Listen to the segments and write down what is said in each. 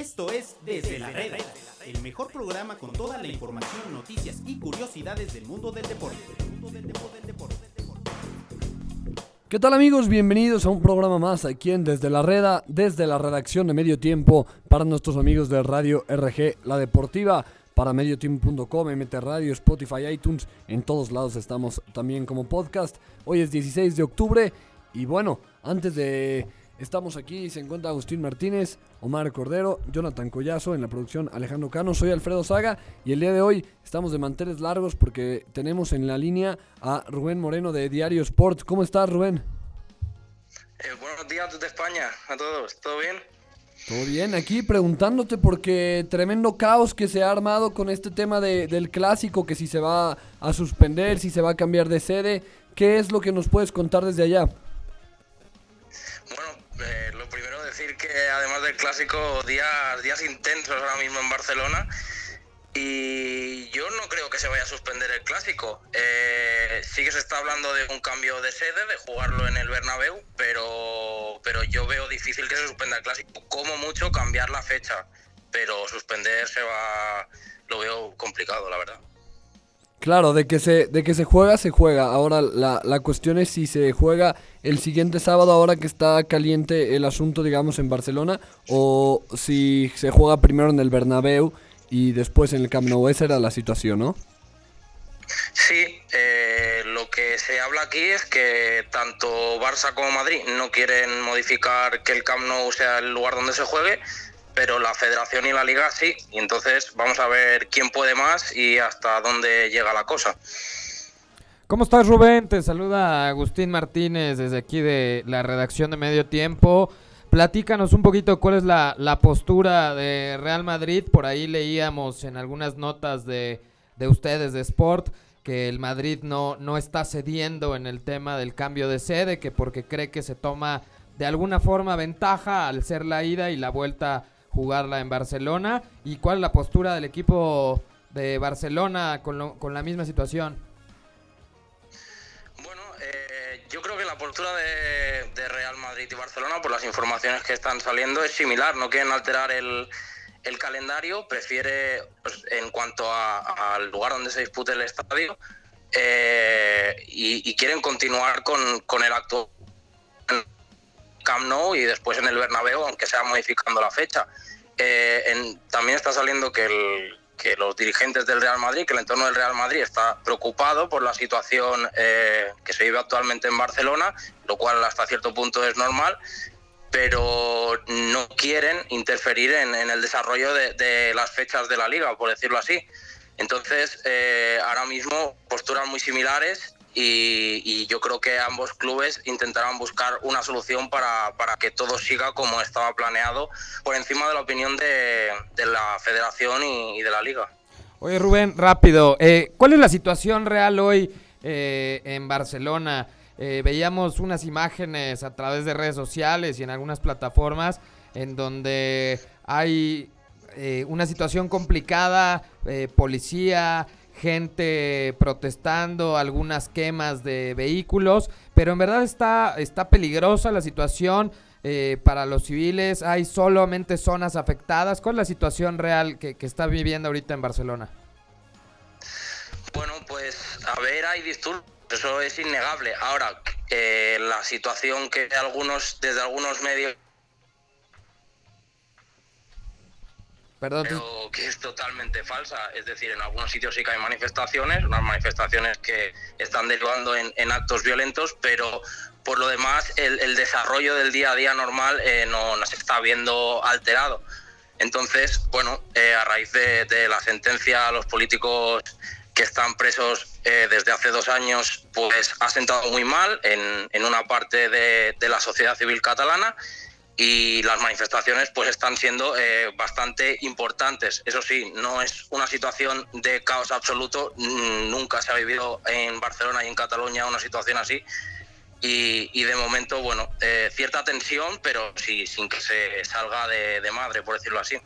Esto es Desde la Reda, el mejor programa con toda la información, noticias y curiosidades del mundo del deporte. ¿Qué tal amigos? Bienvenidos a un programa más aquí en Desde la Reda, desde la redacción de Medio Tiempo para nuestros amigos de Radio RG, la deportiva, para mediotiempo.com, MT Radio, Spotify, iTunes, en todos lados estamos también como podcast. Hoy es 16 de octubre y bueno, antes de Estamos aquí, se encuentra Agustín Martínez, Omar Cordero, Jonathan Collazo en la producción Alejandro Cano, soy Alfredo Saga y el día de hoy estamos de manteles largos porque tenemos en la línea a Rubén Moreno de Diario Sport. ¿Cómo estás Rubén? Eh, buenos días desde España a todos, ¿todo bien? Todo bien, aquí preguntándote porque tremendo caos que se ha armado con este tema del clásico, que si se va a suspender, si se va a cambiar de sede, ¿qué es lo que nos puedes contar desde allá? Eh, lo primero decir que además del clásico, días, días intensos ahora mismo en Barcelona. Y yo no creo que se vaya a suspender el clásico. Eh, sí que se está hablando de un cambio de sede, de jugarlo en el Bernabéu, pero, pero yo veo difícil que se suspenda el clásico. Como mucho cambiar la fecha, pero suspender se va, lo veo complicado, la verdad. Claro, de que se, de que se juega, se juega. Ahora la, la cuestión es si se juega el siguiente sábado, ahora que está caliente el asunto, digamos, en Barcelona, o si se juega primero en el Bernabéu y después en el Camp Nou. Esa era la situación, ¿no? Sí, eh, lo que se habla aquí es que tanto Barça como Madrid no quieren modificar que el Camp Nou sea el lugar donde se juegue, pero la federación y la liga sí. Y entonces vamos a ver quién puede más y hasta dónde llega la cosa. ¿Cómo estás, Rubén? Te saluda Agustín Martínez desde aquí de la redacción de Medio Tiempo. Platícanos un poquito cuál es la, postura de Real Madrid. Por ahí leíamos en algunas notas de, de ustedes de Sport que el Madrid no, no está cediendo en el tema del cambio de sede, que porque cree que se toma de alguna forma ventaja al ser la ida y la vuelta jugarla en Barcelona y cuál es la postura del equipo de Barcelona con, con la misma situación. Bueno, eh, yo creo que la postura de, Real Madrid y Barcelona, por las informaciones que están saliendo, es similar. No quieren alterar el, el calendario, prefiere, pues, en cuanto al lugar donde se dispute el estadio, eh, y, quieren continuar con, con el acto Camp Nou y después en el Bernabéu, aunque sea modificando la fecha. Eh, también está saliendo que, los dirigentes del Real Madrid, que el entorno del Real Madrid está preocupado por la situación eh, que se vive actualmente en Barcelona, lo cual hasta cierto punto es normal, pero no quieren interferir en, el desarrollo de, las fechas de la liga, por decirlo así. Entonces, eh, ahora mismo posturas muy similares y, yo creo que ambos clubes intentarán buscar una solución para, que todo siga como estaba planeado, por encima de la opinión de, la federación y, de la liga. Oye Rubén, rápido, eh, ¿cuál es la situación real hoy eh, en Barcelona? Eh, veíamos unas imágenes a través de redes sociales y en algunas plataformas en donde hay una situación complicada, policía, gente protestando, algunas quemas de vehículos, pero en verdad está, está peligrosa la situación eh, para los civiles, hay solamente zonas afectadas. ¿Cuál es la situación real que, está viviendo ahorita en Barcelona? Bueno, pues a ver, hay disturbios, eso es innegable. Ahora, eh, la situación que algunos, desde algunos medios pero que es totalmente falsa. Es decir, en algunos sitios sí que hay manifestaciones, unas manifestaciones que están derivando en, actos violentos, pero por lo demás el, desarrollo del día a día normal eh, no, se está viendo alterado. Entonces, bueno, eh, a raíz de, la sentencia a los políticos que están presos eh, desde hace dos años, pues ha sentado muy mal en, en una parte de, de la sociedad civil catalana y las manifestaciones pues están siendo eh, bastante importantes. Eso sí, no es una situación de caos absoluto, mm, nunca se ha vivido en Barcelona y en Cataluña una situación así. Y, de momento, bueno, eh, cierta tensión, pero sí, sin que se salga de, madre, por decirlo así.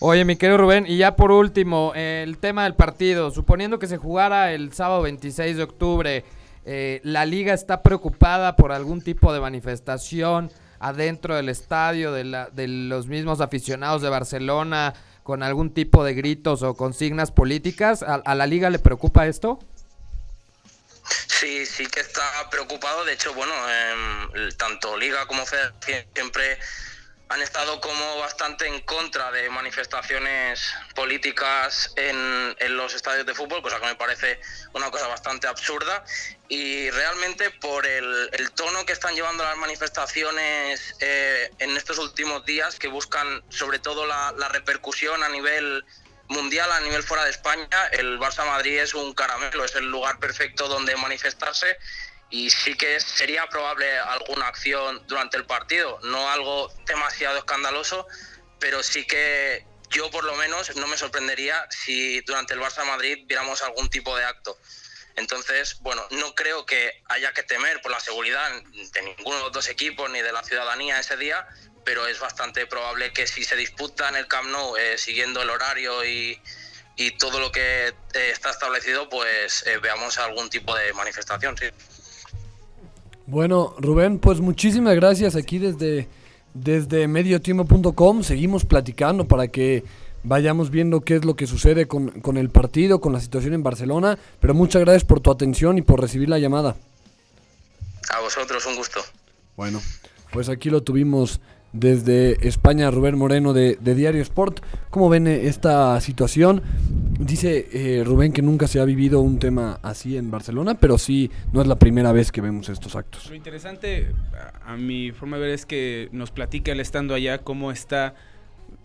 Oye, mi querido Rubén, y ya por último, el tema del partido. Suponiendo que se jugara el sábado 26 de octubre, eh, ¿la liga está preocupada por algún tipo de manifestación? Adentro del estadio, de, la, de los mismos aficionados de Barcelona, con algún tipo de gritos o consignas políticas. ¿A, la liga le preocupa esto? Sí, sí que está preocupado. De hecho, bueno, tanto Liga como Federación siempre han estado como bastante en contra de manifestaciones políticas en, en, los estadios de fútbol, cosa que me parece una cosa bastante absurda. Y realmente por el, tono que están llevando las manifestaciones eh, en estos últimos días, que buscan sobre todo la repercusión a nivel mundial, a nivel fuera de España, el Barça Madrid es un caramelo, es el lugar perfecto donde manifestarse y sí que sería probable alguna acción durante el partido, no algo demasiado escandaloso, pero sí que yo por lo menos no me sorprendería si durante el Barça Madrid viéramos algún tipo de acto. Entonces, bueno, no creo que haya que temer por la seguridad de ninguno de los dos equipos ni de la ciudadanía ese día, pero es bastante probable que si se disputa en el Camp Nou eh, siguiendo el horario y, y, todo lo que eh, está establecido, pues eh, veamos algún tipo de manifestación, sí. Bueno, Rubén, pues muchísimas gracias aquí desde, desde mediotiempo.com. Seguimos platicando para que vayamos viendo qué es lo que sucede con, con, el partido, con la situación en Barcelona. Pero muchas gracias por tu atención y por recibir la llamada. A vosotros, un gusto. Bueno, pues aquí lo tuvimos desde España, Rubén Moreno de, Diario Sport. ¿Cómo ven eh, esta situación? Dice eh, Rubén que nunca se ha vivido un tema así en Barcelona, pero sí no es la primera vez que vemos estos actos. Lo interesante, a mi forma de ver, es que nos platica él estando allá cómo está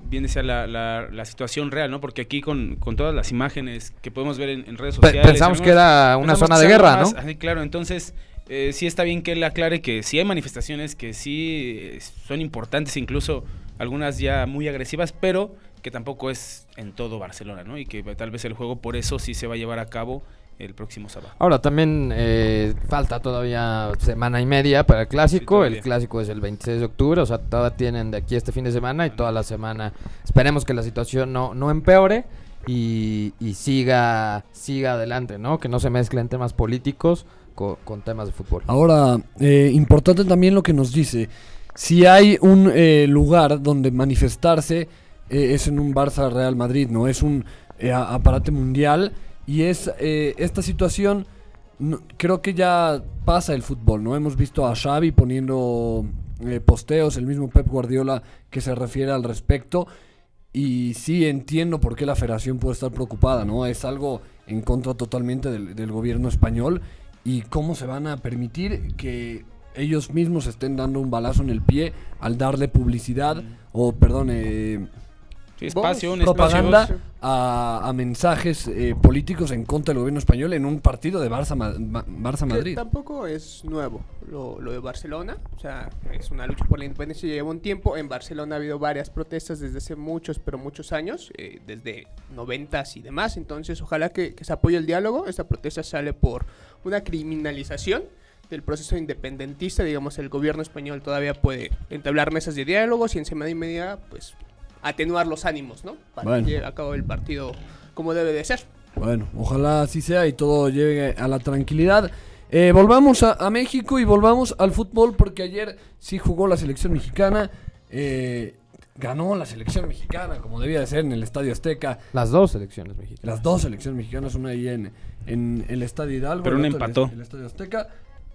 bien decía la, la, situación real, ¿no? Porque aquí con, con, todas las imágenes que podemos ver en, redes sociales... Pensamos que era una zona de guerra, ¿no? Así, claro, entonces eh, sí está bien que él aclare que sí hay manifestaciones que sí eh, son importantes, incluso algunas ya muy agresivas, pero que tampoco es en todo Barcelona, ¿no? Y que tal vez el juego por eso sí se va a llevar a cabo el próximo sábado. Ahora también eh, falta todavía semana y media para el clásico. el clásico es el 26 de octubre, o sea, todavía tienen de aquí este fin de semana y toda la semana. Esperemos que la situación no, no empeore y, y siga, siga adelante, ¿no? Que no se mezclen temas políticos con, temas de fútbol. Ahora, eh, importante también lo que nos dice. Si hay un eh, lugar donde manifestarse, eh, es en un Barça Real Madrid, ¿no? Es un aparato mundial y es esta situación, creo que ya pasa el fútbol, ¿no? Hemos visto a Xavi poniendo posteos, el mismo Pep Guardiola que se refiere al respecto. Y sí entiendo por qué la federación puede estar preocupada, ¿no? Es algo en contra totalmente del gobierno español y cómo se van a permitir que ellos mismos estén dando un balazo en el pie al darle publicidad o, perdón, eh, espacio, propaganda a, mensajes eh, políticos en contra del gobierno español en un partido de Barça, Barça Madrid. tampoco es nuevo lo, lo, de Barcelona, o sea, es una lucha por la independencia lleva un tiempo. En Barcelona ha habido varias protestas desde hace muchos, pero muchos años, eh, desde noventas y demás. Entonces, ojalá que, que se apoye el diálogo. Esta protesta sale por una criminalización del proceso independentista, digamos, el gobierno español todavía puede entablar mesas de diálogos y en semana y media, pues, atenuar los ánimos, ¿no? Para que llegue a cabo el partido como debe de ser. Bueno, ojalá así sea y todo llegue a la tranquilidad. Eh, volvamos a, México y volvamos al fútbol porque ayer sí jugó la selección mexicana. Eh, ganó la selección mexicana como debía de ser en el Estadio Azteca. Las dos selecciones mexicanas. Las dos selecciones mexicanas, una ahí en, en el Estadio Hidalgo. Pero un empató. En el Estadio Azteca.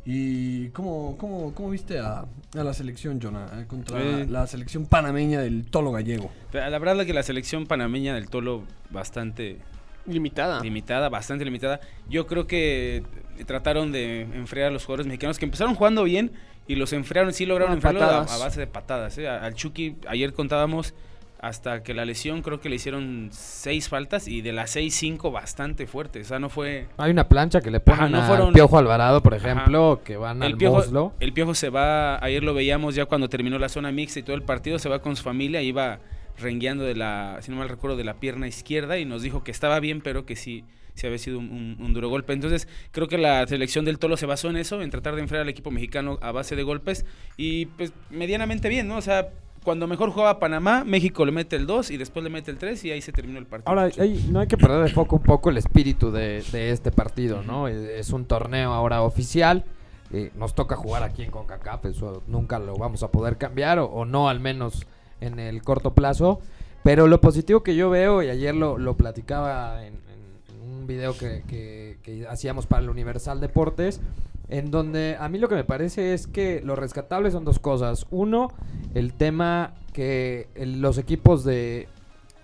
¿Y cómo, cómo, cómo viste a, a, la selección, Jonah? Eh, contra la selección panameña del Tolo Gallego. La verdad es que la selección panameña del Tolo bastante... Limitada. Limitada, bastante limitada. Yo creo que trataron de enfriar a los jugadores mexicanos que empezaron jugando bien y los enfriaron, sí lograron enfriarlo a, base de patadas. ¿eh? Al Chucky, ayer contábamos hasta que la lesión creo que le hicieron seis faltas y de las seis, cinco bastante fuertes. O sea, no fue... Hay una plancha que le ponen al Piojo Alvarado, por ejemplo, que van el al piojo, El Piojo se va, ayer lo veíamos ya cuando terminó la zona mixta y todo el partido, se va con su familia, iba rengueando de la, si no mal recuerdo, de la pierna izquierda y nos dijo que estaba bien, pero que sí, sí había sido un, duro golpe. Entonces, creo que la selección del Tolo se basó en eso, en tratar de enfrentar al equipo mexicano a base de golpes y pues medianamente bien, ¿no? O sea, cuando mejor jugaba Panamá, México le mete el 2 y después le mete el 3 y ahí se terminó el partido. Ahora, no hay que perder de foco un poco el espíritu de, este partido, ¿no? Es, un torneo ahora oficial. Eh, nos toca jugar aquí en CONCACAF, eso nunca lo vamos a poder cambiar, o, o no al menos en el corto plazo. Pero lo positivo que yo veo, y ayer lo, lo platicaba en, en- en un video que, que- que hacíamos para el Universal Deportes, en donde a mí lo que me parece es que lo rescatable son dos cosas. Uno, el tema que el- los equipos de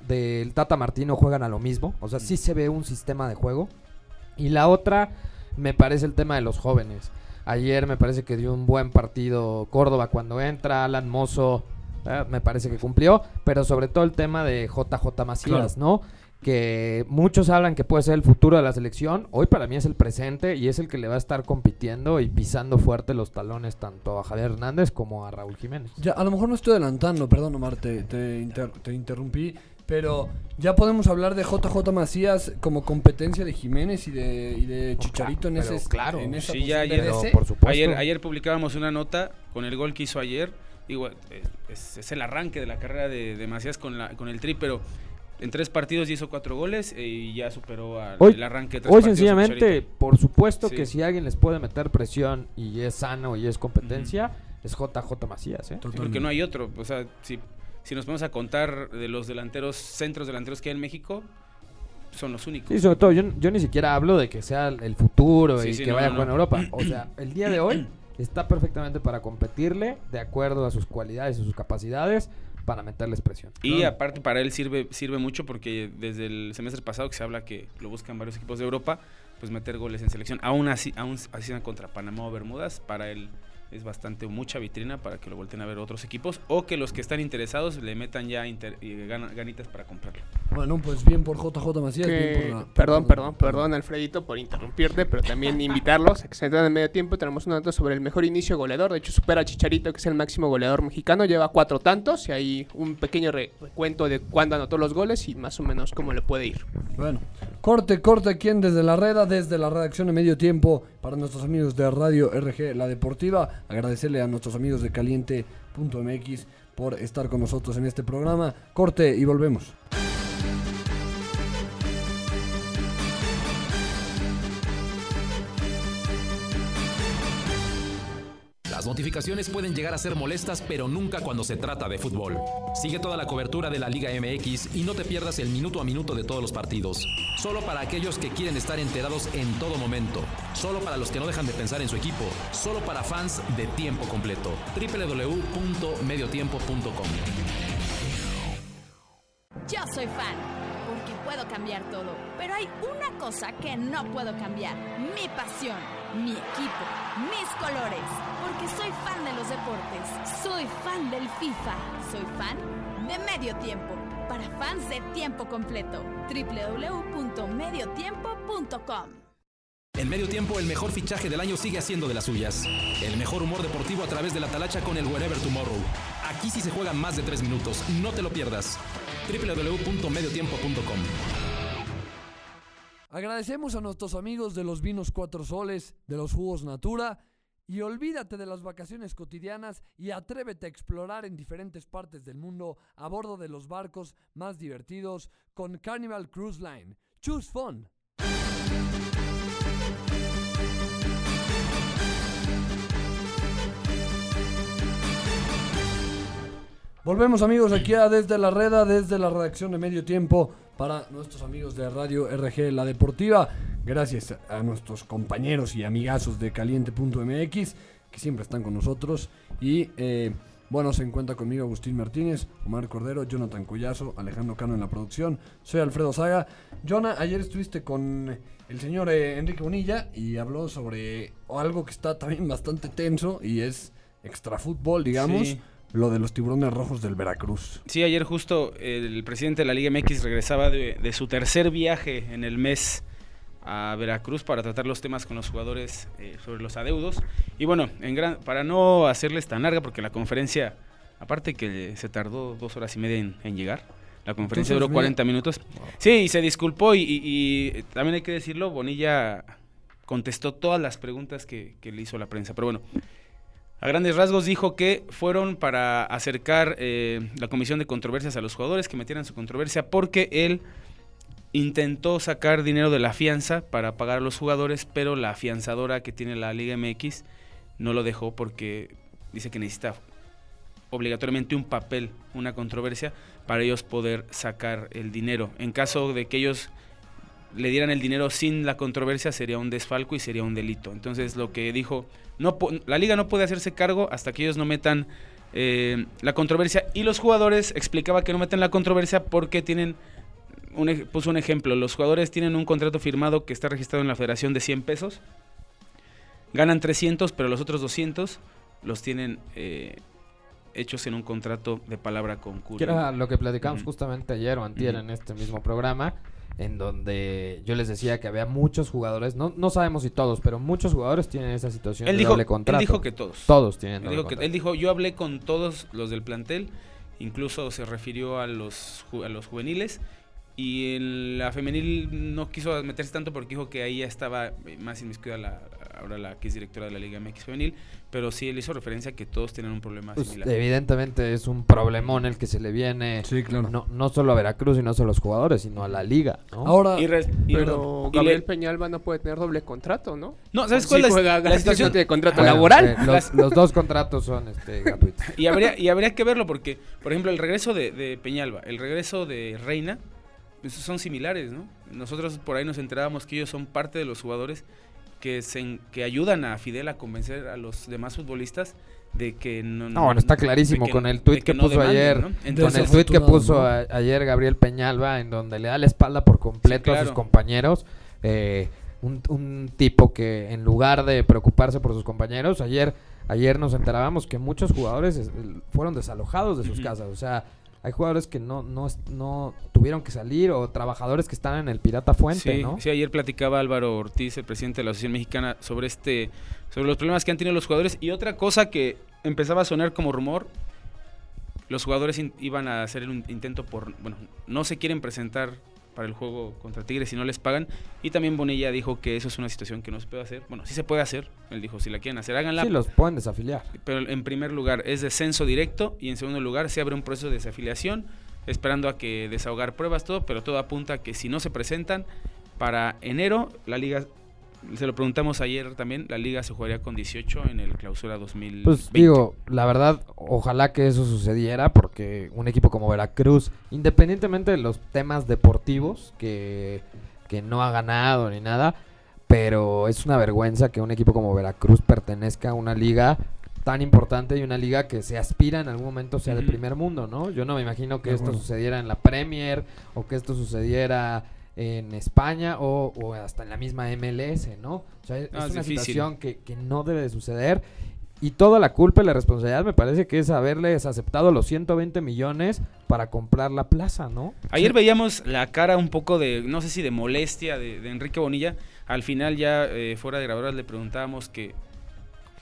del Tata Martino juegan a lo mismo, o sea, sí se ve un sistema de juego. Y la otra, me parece el tema de los jóvenes. Ayer me parece que dio un buen partido Córdoba cuando entra, Alan Mozo eh, me parece que cumplió, pero sobre todo el tema de JJ Macías, ¿no? Que muchos hablan que puede ser el futuro de la selección, hoy para mí es el presente y es el que le va a estar compitiendo y pisando fuerte los talones tanto a Javier Hernández como a Raúl Jiménez. Ya, a lo mejor no estoy adelantando, perdón Omar, te, te, inter- te interrumpí, pero ya podemos hablar de JJ Macías como competencia de Jiménez y de, y de Chicharito en, ese, claro. en esa Sí, ya ayer- por supuesto. Ayer, ayer publicábamos una nota con el gol que hizo ayer. Digo, es, es el arranque de la carrera de, de Macías con, la, con el tri, pero en tres partidos ya hizo cuatro goles eh, y ya superó al, Hoy- el arranque de tres Hoy sencillamente, por supuesto Sí. que si alguien les puede meter presión y es sano y es competencia, es JJ Macías, ¿eh? Sí, porque no hay otro. O sea, si, si nos vamos a contar de los delanteros, centros delanteros que hay en México, son los únicos. Sí, sobre todo, yo, yo ni siquiera hablo de que sea el futuro Sí, y sí, que no, vaya no, a jugar no. en Europa. O sea, el día de hoy está perfectamente para competirle de acuerdo a sus cualidades y sus capacidades para meterles presión. Y aparte para él sirve sirve mucho porque desde el semestre pasado que se habla que lo buscan varios equipos de Europa, pues meter goles en selección. Aún así, aún así sean contra Panamá o Bermudas, para él es bastante mucha vitrina para que lo volteen a ver otros equipos o que los que están interesados le metan ya inter- y gana- ganitas para comprarlo. Bueno, pues bien por JJ Macías, Que- bien por la- perdón, perdón, perdón, Alfredito, por interrumpirte, pero también invitarlos a que se entren en medio tiempo. Tenemos una nota sobre el mejor inicio goleador. De hecho, supera a Chicharito, que es el máximo goleador mexicano. Lleva cuatro tantos y hay un pequeño re- recuento de cuándo anotó los goles y más o menos cómo le puede ir. Bueno, corte, corte aquí en desde la reda, desde la redacción de medio tiempo para nuestros amigos de Radio RG La Deportiva. Agradecerle a nuestros amigos de caliente.mx por estar con nosotros en este programa. Corte y volvemos. Las notificaciones pueden llegar a ser molestas, pero nunca cuando se trata de fútbol. Sigue toda la cobertura de la Liga MX y no te pierdas el minuto a minuto de todos los partidos. Solo para aquellos que quieren estar enterados en todo momento. Solo para los que no dejan de pensar en su equipo. Solo para fans de tiempo completo. www.mediotiempo.com Yo soy fan, porque puedo cambiar todo. Pero hay una cosa que no puedo cambiar. Mi pasión, mi equipo, mis colores. Porque soy fan de los deportes. Soy fan del FIFA. Soy fan de Medio Tiempo. Para fans de tiempo completo. www.mediotiempo.com En medio tiempo, el mejor fichaje del año sigue haciendo de las suyas. El mejor humor deportivo a través de la talacha con el Wherever Tomorrow. Aquí sí se juegan más de tres minutos. No te lo pierdas. www.mediotiempo.com Agradecemos a nuestros amigos de los vinos Cuatro Soles, de los jugos Natura. Y olvídate de las vacaciones cotidianas y atrévete a explorar en diferentes partes del mundo a bordo de los barcos más divertidos con Carnival Cruise Line. Choose fun. Volvemos amigos aquí a desde la reda, desde la redacción de Medio Tiempo para nuestros amigos de Radio RG La Deportiva. Gracias a nuestros compañeros y amigazos de caliente.mx que siempre están con nosotros. Y eh, bueno, se encuentra conmigo Agustín Martínez, Omar Cordero, Jonathan Collazo, Alejandro Cano en la producción. Soy Alfredo Saga. Jonah, ayer estuviste con el señor eh, Enrique Bonilla y habló sobre algo que está también bastante tenso y es extrafútbol, digamos. Sí. Lo de los tiburones rojos del Veracruz. Sí, ayer justo el presidente de la Liga MX regresaba de, de su tercer viaje en el mes a Veracruz para tratar los temas con los jugadores eh, sobre los adeudos. Y bueno, en gran, para no hacerles tan larga, porque la conferencia, aparte que se tardó dos horas y media en, en llegar, la conferencia duró horas y 40 minutos. Sí, y se disculpó y, y- y también hay que decirlo, Bonilla contestó todas las preguntas que, que le hizo la prensa. Pero bueno, a grandes rasgos dijo que fueron para acercar eh, la comisión de controversias a los jugadores que metieran su controversia porque él intentó sacar dinero de la fianza para pagar a los jugadores, pero la afianzadora que tiene la Liga MX no lo dejó porque dice que necesita obligatoriamente un papel, una controversia, para ellos poder sacar el dinero. En caso de que ellos le dieran el dinero sin la controversia, sería un desfalco y sería un delito. Entonces, lo que dijo, no, la liga no puede hacerse cargo hasta que ellos no metan eh, la controversia. Y los jugadores explicaba que no meten la controversia porque tienen, un, puso un ejemplo, los jugadores tienen un contrato firmado que está registrado en la federación de 100 pesos, ganan 300, pero los otros 200 los tienen eh, hechos en un contrato de palabra con. Que era lo que platicamos justamente ayer o antier en este mismo programa, en donde yo les decía que había muchos jugadores, no, no sabemos si todos, pero muchos jugadores tienen esa situación él de dijo, doble contrato. Él dijo que todos. Todos tienen él doble dijo, que, él dijo, yo hablé con todos los del plantel, incluso se refirió a los, a los juveniles, y en la femenil no quiso meterse tanto porque dijo que ahí ya estaba eh, más inmiscuida la, ahora la que es directora de la Liga MX femenil, pero sí él hizo referencia a que todos tienen un problema Pues, similar. evidentemente es un problemón el que se le viene Sí, claro. no, no solo a Veracruz y no solo a los jugadores, sino a la liga, ¿no? Ahora, Y res- y- Pero y Gabriel le- Peñalba no puede tener doble contrato, ¿no? No, ¿sabes cuál es la- situación? tiene contrato Bueno, laboral. eh, los, los dos contratos son este, gratuitos. Y habría, y habría que verlo porque, por ejemplo, el regreso de, de Peñalba, el regreso de Reina, son similares, ¿no? Nosotros por ahí nos enterábamos que ellos son parte de los jugadores que, se, en- que ayudan a Fidel a convencer a los demás futbolistas de que no... No, bueno, está clarísimo que- con el tuit que, no puso demanden, ayer, ¿no? con el tuit que puso ¿no? a- ayer Gabriel Peñalba, en donde le da la espalda por completo Sí, a sus compañeros. eh, un, un tipo que en lugar de preocuparse por sus compañeros, ayer, ayer nos enterábamos que muchos jugadores es- fueron desalojados de sus casas. O sea, hay jugadores que no, no, no tuvieron que salir o trabajadores que están en el Pirata Fuente, sí, ¿no? sí, ayer platicaba Álvaro Ortiz, el presidente de la Asociación Mexicana, sobre este, sobre los problemas que han tenido los jugadores. Y otra cosa que empezaba a sonar como rumor, los jugadores in- iban a hacer un intento por, bueno, no se quieren presentar para el juego contra Tigres si no les pagan. Y también Bonilla dijo que eso es una situación que no se puede hacer. Bueno, sí se puede hacer. Él dijo, si la quieren hacer, háganla. Sí, los pueden desafiliar. Pero en primer lugar es descenso directo y en segundo lugar se abre un proceso de desafiliación, esperando a que desahogar pruebas, todo, pero todo apunta a que si no se presentan para enero, la liga, se lo preguntamos ayer también, la liga se jugaría con 18 en el clausura 2020. Pues digo, la verdad, ojalá que eso sucediera porque un equipo como Veracruz, independientemente de los temas deportivos, que, que no ha ganado ni nada, pero es una vergüenza que un equipo como Veracruz pertenezca a una liga tan importante y una liga que se aspira en algún momento sea de Ujú. primer mundo, ¿no? Yo no me imagino que De esto sucediera en la Premier o que esto sucediera en España o, o hasta en la misma MLS, ¿no? O sea, es No, es una difícil. situación que, que no debe de suceder y toda la culpa y la responsabilidad me parece que es haberles aceptado los 120 millones para comprar la plaza, ¿no? Ayer veíamos la cara un poco de, no sé si de molestia de, de Enrique Bonilla. Al final ya eh, fuera de grabadoras le preguntábamos que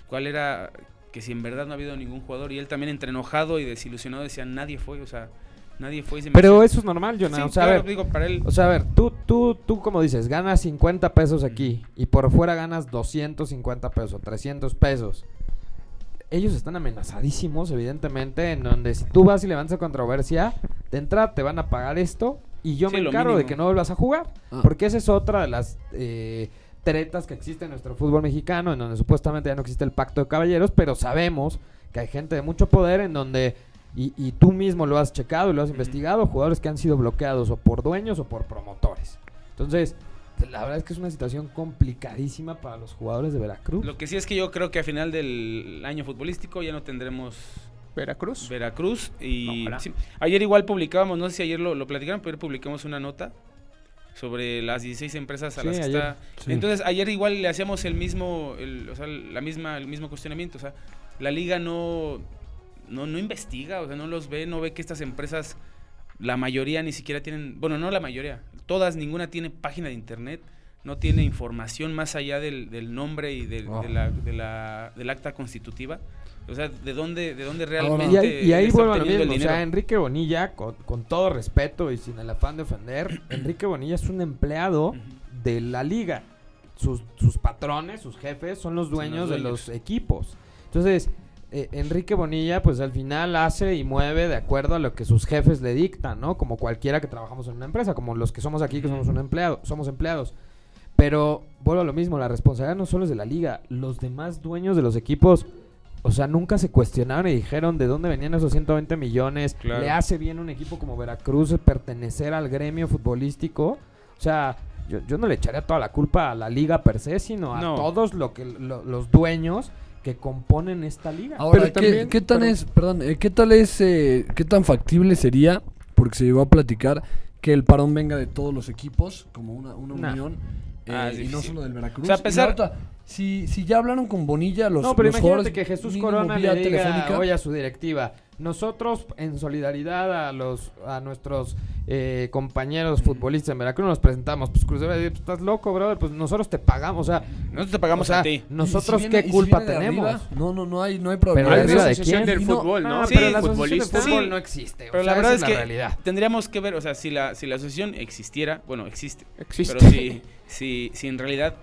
cuál era, que si en verdad no ha habido ningún jugador. Y él también entre enojado y desilusionado decía, nadie fue, o sea, nadie fue. y se me Pero hacía- eso es normal, Jonah. Sí, o sea, a ver, digo, para él... O sea, a ver, tú, tú, tú como dices, ganas 50 pesos aquí y por fuera ganas 250 pesos, 300 pesos. Ellos están amenazadísimos, evidentemente, en donde si tú vas y levantas controversia, de entrada te van a pagar esto y yo Sí, me lo encargo de que no vuelvas a jugar. Ah. Porque esa es otra de las eh, tretas que existe en nuestro fútbol mexicano, en donde supuestamente ya no existe el pacto de caballeros, pero sabemos que hay gente de mucho poder en donde, y, y tú mismo lo has checado y lo has investigado, jugadores que han sido bloqueados o por dueños o por promotores. Entonces, la verdad es que es una situación complicadísima para los jugadores de Veracruz. Lo que sí es que yo creo que a final del año futbolístico ya no tendremos Veracruz. Veracruz. Y sí, ayer igual publicábamos, no sé si ayer lo, lo platicaron, pero ayer publicamos una nota sobre las 16 empresas a Sí, las que ayer. está. Sí. Entonces ayer igual le hacíamos el mismo, el- o sea, la misma, el mismo cuestionamiento. O sea, la liga no, no, no investiga, o sea, no los ve, no ve que estas empresas, la mayoría ni siquiera tienen, bueno, no la mayoría, todas, ninguna tiene página de internet. No tiene información más allá del, del nombre y del, Oh. de la, de la- del acta constitutiva. O sea, ¿de dónde, de dónde Ahora- realmente Y ahí, y ahí vuelvo a lo mismo. O sea? Enrique Bonilla, con, con todo respeto y sin el afán de ofender, Enrique Bonilla es un empleado de la liga. Sus, sus patrones, sus jefes, son los dueños, de dueños. los equipos. Entonces, eh, Enrique Bonilla, pues al final hace y mueve de acuerdo a lo que sus jefes le dictan, ¿no? Como cualquiera que trabajamos en una empresa, como los que somos aquí, que somos un empleado, somos empleados. Pero vuelvo a lo mismo, la responsabilidad no solo es de la liga, los demás dueños de los equipos, o sea, nunca se cuestionaron y dijeron de dónde venían esos 120 millones. Claro. Le hace bien un equipo como Veracruz pertenecer al gremio futbolístico. O sea, yo, yo no le echaría toda la culpa a la liga per se, sino a No. todos lo que, lo- los dueños que componen esta liga. Ahora, Pero ¿qué, también- qué tan es, perdón, eh, qué tal es, eh, qué tan factible sería, porque se llegó a platicar, que el parón venga de todos los equipos, como una, una Nah. unión, eh, Ah, y no solo del Veracruz? O sea, a pesar- otra, si, si ya hablaron con Bonilla, los no, pero los imagínate que Jesús Corona le diga hoy a su directiva, nosotros en solidaridad a los a nuestros eh, compañeros futbolistas en Veracruz nos presentamos, pues Cruz pues, estás loco, brother, pues nosotros te pagamos, o sea, Nosotros te pagamos o sea, a ti. si nosotros viene- qué si culpa de tenemos. arriba, no, no, no hay, no hay Pero problema. de Hay una arriba de asociación quién? del fútbol, ¿no? Ah, Sí, pero la asociación de futbolistas. fútbol Sí. no existe, o Pero sea, la verdad esa es la que realidad. tendríamos que ver, o sea, si la, si la asociación existiera, bueno, existe, Existe. pero si, si, si en realidad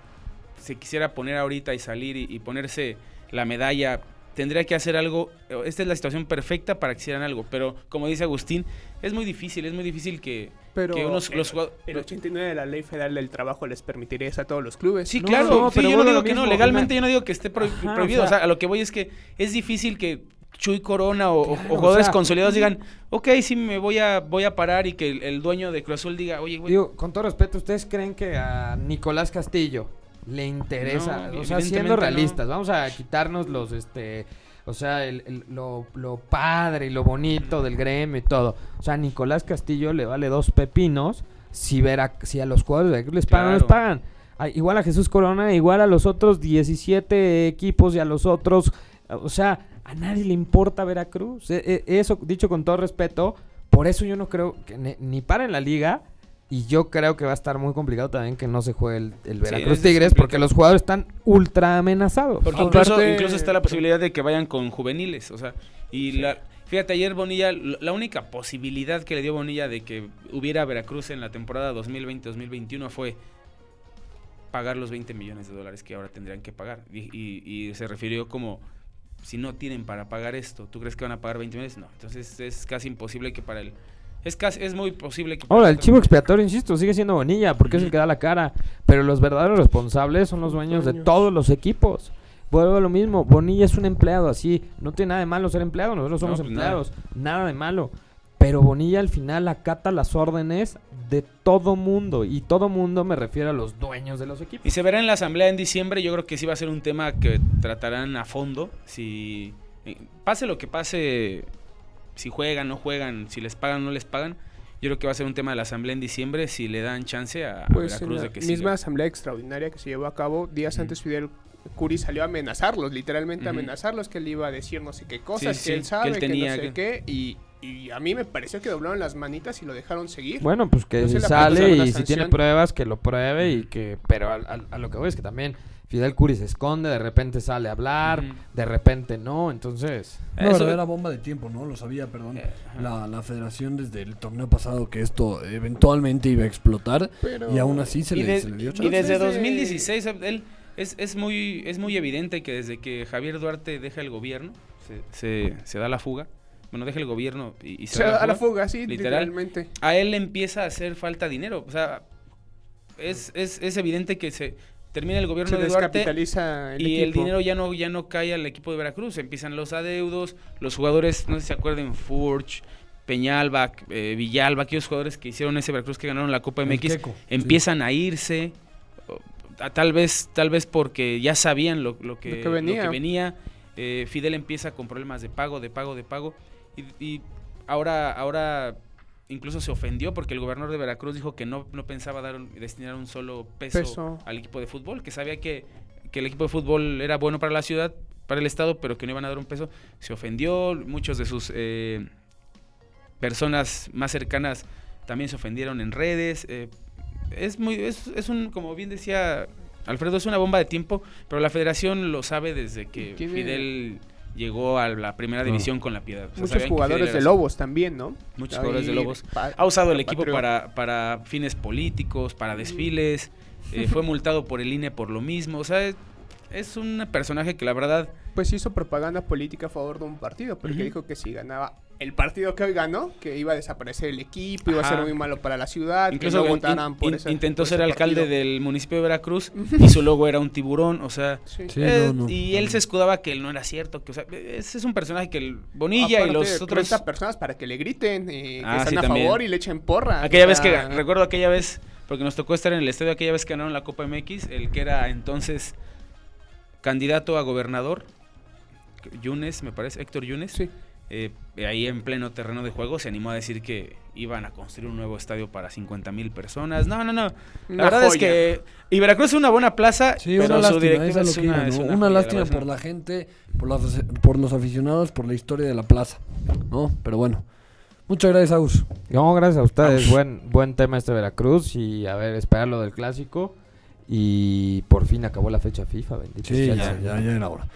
se quisiera poner ahorita y salir y, y ponerse la medalla, tendría que hacer algo, eh, esta es la situación perfecta para que hicieran algo, pero como dice Agustín, es muy difícil, es muy difícil que, Pero que unos, los el 89 de la Ley Federal del Trabajo les permitiría eso a todos los clubes. Sí, No, claro, no, sí, pero yo no digo lo que no, legalmente yo no digo que esté pro- Ajá, prohibido, o o sea- a lo que voy es que es difícil que Chuy Corona o, o- Claro, o o jugadores sea, consolidados digan, ok, sí, me voy a, voy a parar y que el, el dueño de Cruz Azul diga, oye, güey, Digo, con todo respeto, ¿ustedes creen que a Nicolás Castillo le interesa? No, o sea, siendo no. realistas, vamos a quitarnos los, este, o sea, el- el- lo, lo padre y lo bonito del gremio y todo. O sea, a Nicolás Castillo le vale dos pepinos si, Vera- si a los jugadores de les pagan o no les pagan. Igual a Jesús Corona, igual a los otros 17 equipos y a los otros, o sea, a nadie le importa Veracruz. E- e- eso, dicho con todo respeto, por eso yo no creo que ni para en la liga. Y yo creo que va a estar muy complicado también que no se juegue el, el Veracruz es Tigres porque los jugadores están ultra amenazados. Porque incluso, incluso está la posibilidad de que vayan con juveniles, o sea, y la, fíjate, ayer Bonilla, la única posibilidad que le dio Bonilla de que hubiera Veracruz en la temporada 2020-2021 fue pagar los 20 millones de dólares que ahora tendrían que pagar. Y, y- y se refirió como, si no tienen para pagar esto, ¿tú crees que van a pagar 20 millones? No, entonces es casi imposible que para el... Es, casi, es muy posible que... Ahora, el chivo expiatorio, insisto, sigue siendo Bonilla porque es el que da la cara. Pero los verdaderos responsables son los dueños de todos los equipos. Vuelvo a lo mismo, Bonilla es un empleado así. No tiene nada de malo ser empleado, nosotros somos No, pues nada. empleados. Nada. de malo. Pero Bonilla al final acata las órdenes de todo mundo. Y todo mundo me refiero a los dueños de los equipos. Y se verá en la asamblea en diciembre. Yo creo que sí va a ser un tema que tratarán a fondo. Si eh, pase lo que pase, si juegan, no juegan, si les pagan, no les pagan. Yo creo que va a ser un tema de la asamblea en diciembre si le dan chance a, a Pues en Veracruz la de que misma siga. asamblea extraordinaria que se llevó a cabo, días Ujú. antes Fidel Curi salió a amenazarlos, literalmente a amenazarlos, que él iba a decir no sé qué cosas, Sí, que sí, él que sabe, él que, tenía, no sé que- qué, y, y a mí me pareció que doblaron las manitas y lo dejaron seguir. Bueno, pues que No se sale y si tiene pruebas, que lo pruebe y que... Pero a, lo que voy es que también Fidel Curi se esconde, de repente sale a hablar, de repente no, entonces... Una Eso- verdadera bomba de tiempo, ¿no? Lo sabía, perdón. Eh. La, la federación desde el torneo pasado que esto eventualmente iba a explotar Pero- y aún así se, y, le, de- se le dio y chance. desde Desde- 2016 él es, es muy es muy evidente que desde que Javier Duarte deja el gobierno se, se, se da la fuga bueno deja el gobierno y, y se, Se da da la fuga, sí, literal. literalmente. a él le empieza a hacer falta dinero. O sea, es, es, es evidente que se termina el gobierno Se de Duarte el y el dinero ya no, ya no cae al equipo de Veracruz. Empiezan los adeudos, los jugadores, no sé si se acuerden, Furch, Peñalba, eh, Villalba, aquellos jugadores que hicieron ese Veracruz que ganaron la Copa MX, Queco, sí. empiezan a irse. a- Tal vez, tal vez porque ya sabían lo, lo que, Lo que venía. lo que venía. Eh, Fidel empieza con problemas de pago, de pago, de pago. Y, y ahora, ahora incluso se ofendió porque el gobernador de Veracruz dijo que no, no pensaba dar un- destinar un solo peso, Peso. al equipo de fútbol, que sabía que, que el equipo de fútbol era bueno para la ciudad, para el estado, pero que no iban a dar un peso. Se ofendió, muchos de sus eh, personas más cercanas también se ofendieron en redes. eh, es muy, es, es un, como bien decía Alfredo, es una bomba de tiempo, pero la federación lo sabe desde que Fidel llegó a la primera división con la piedad. O sea, Muchos jugadores de Lobos también, ¿no? Muchos jugadores de Lobos. Ha usado el equipo para, para fines políticos, para desfiles. eh, fue multado por el INE por lo mismo. O sea, es, es un personaje que la verdad Pues hizo propaganda política a favor de un partido, porque dijo que si ganaba el partido que hoy ganó, que iba a desaparecer el equipo, iba a ser muy malo para la ciudad, Incluso que no in- votaran por in- ese- intentó por ser alcalde partido. del municipio de Veracruz y su logo era un tiburón, o sea, Sí. Sí, eh, no, no. y él se escudaba que él no era cierto, que o sea, ese es un personaje que el Bonilla y los otros 30 personas para que le griten, eh, que Ah, están sí, a también. favor y le echen porra. Aquella o vez que recuerdo aquella vez porque nos tocó estar en el estadio aquella vez que ganaron la Copa MX, el que era entonces candidato a gobernador Yunes, me parece, Héctor Yunes. Sí. Eh, ahí en pleno terreno de juego se animó a decir que iban a construir un nuevo estadio para 50 mil personas. No, no, no. La Una verdad es que. Y Veracruz es una buena plaza. Sí, pero una su lástima, es es iba, una, ¿no? es Una, joya, la lástima por la gente, por, las- por los aficionados, por la historia de la plaza, ¿no? Pero bueno, muchas gracias, Agus. No, gracias a ustedes. Buen, buen tema este Veracruz y a ver, esperar lo del clásico. Y por fin acabó la fecha FIFA, bendito Sí, ya, ya, ya era hora.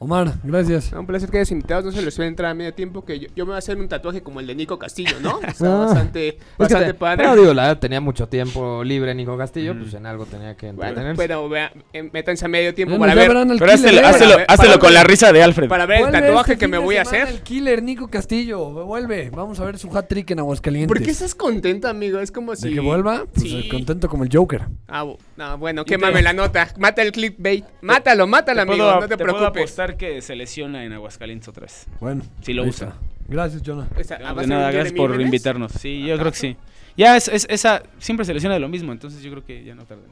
Omar, gracias. Un placer que hayas invitados, no se les suele entrar a medio tiempo, que yo, yo me voy a hacer un tatuaje como el de Nico Castillo, ¿no? Está Ah. bastante, Es que bastante te- padre. pero digo, la verdad, tenía mucho tiempo libre Nico Castillo, Mm. pues en algo tenía que Bueno, entretenerse. pero vea, eh, métanse a medio tiempo Bueno, para ya ver, Pero killer, hácelo, ¿eh? Para- para- con la risa de Alfred. para ver el tatuaje este que me voy a hacer. El killer Nico Castillo, vuelve. Vamos a ver su hat-trick en Aguascalientes. ¿Por qué estás contento, amigo? Es como si... ¿De que vuelva? Pues Sí. eh, contento como el Joker. Ah, no, bueno, te- quémame la nota. Mata el clickbait. Mátalo, mátalo, Te amigo. no te, preocupes. Que se lesiona en Aguascalientes otra vez. Bueno, Sí lo usa. está. Gracias, Jonah. De ¿va a ser nada, gracias por Jiménez? invitarnos. Sí, yo creo que sí. Ya es, es- esa siempre se lesiona de lo mismo, entonces yo creo que ya no tarda.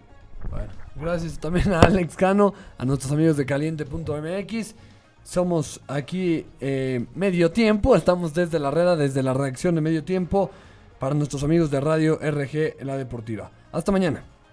Bueno, gracias también a Alex Cano, a nuestros amigos de caliente.mx. Somos aquí eh, medio tiempo, estamos desde la reda, desde la redacción de medio tiempo, para nuestros amigos de Radio RG La Deportiva. Hasta mañana.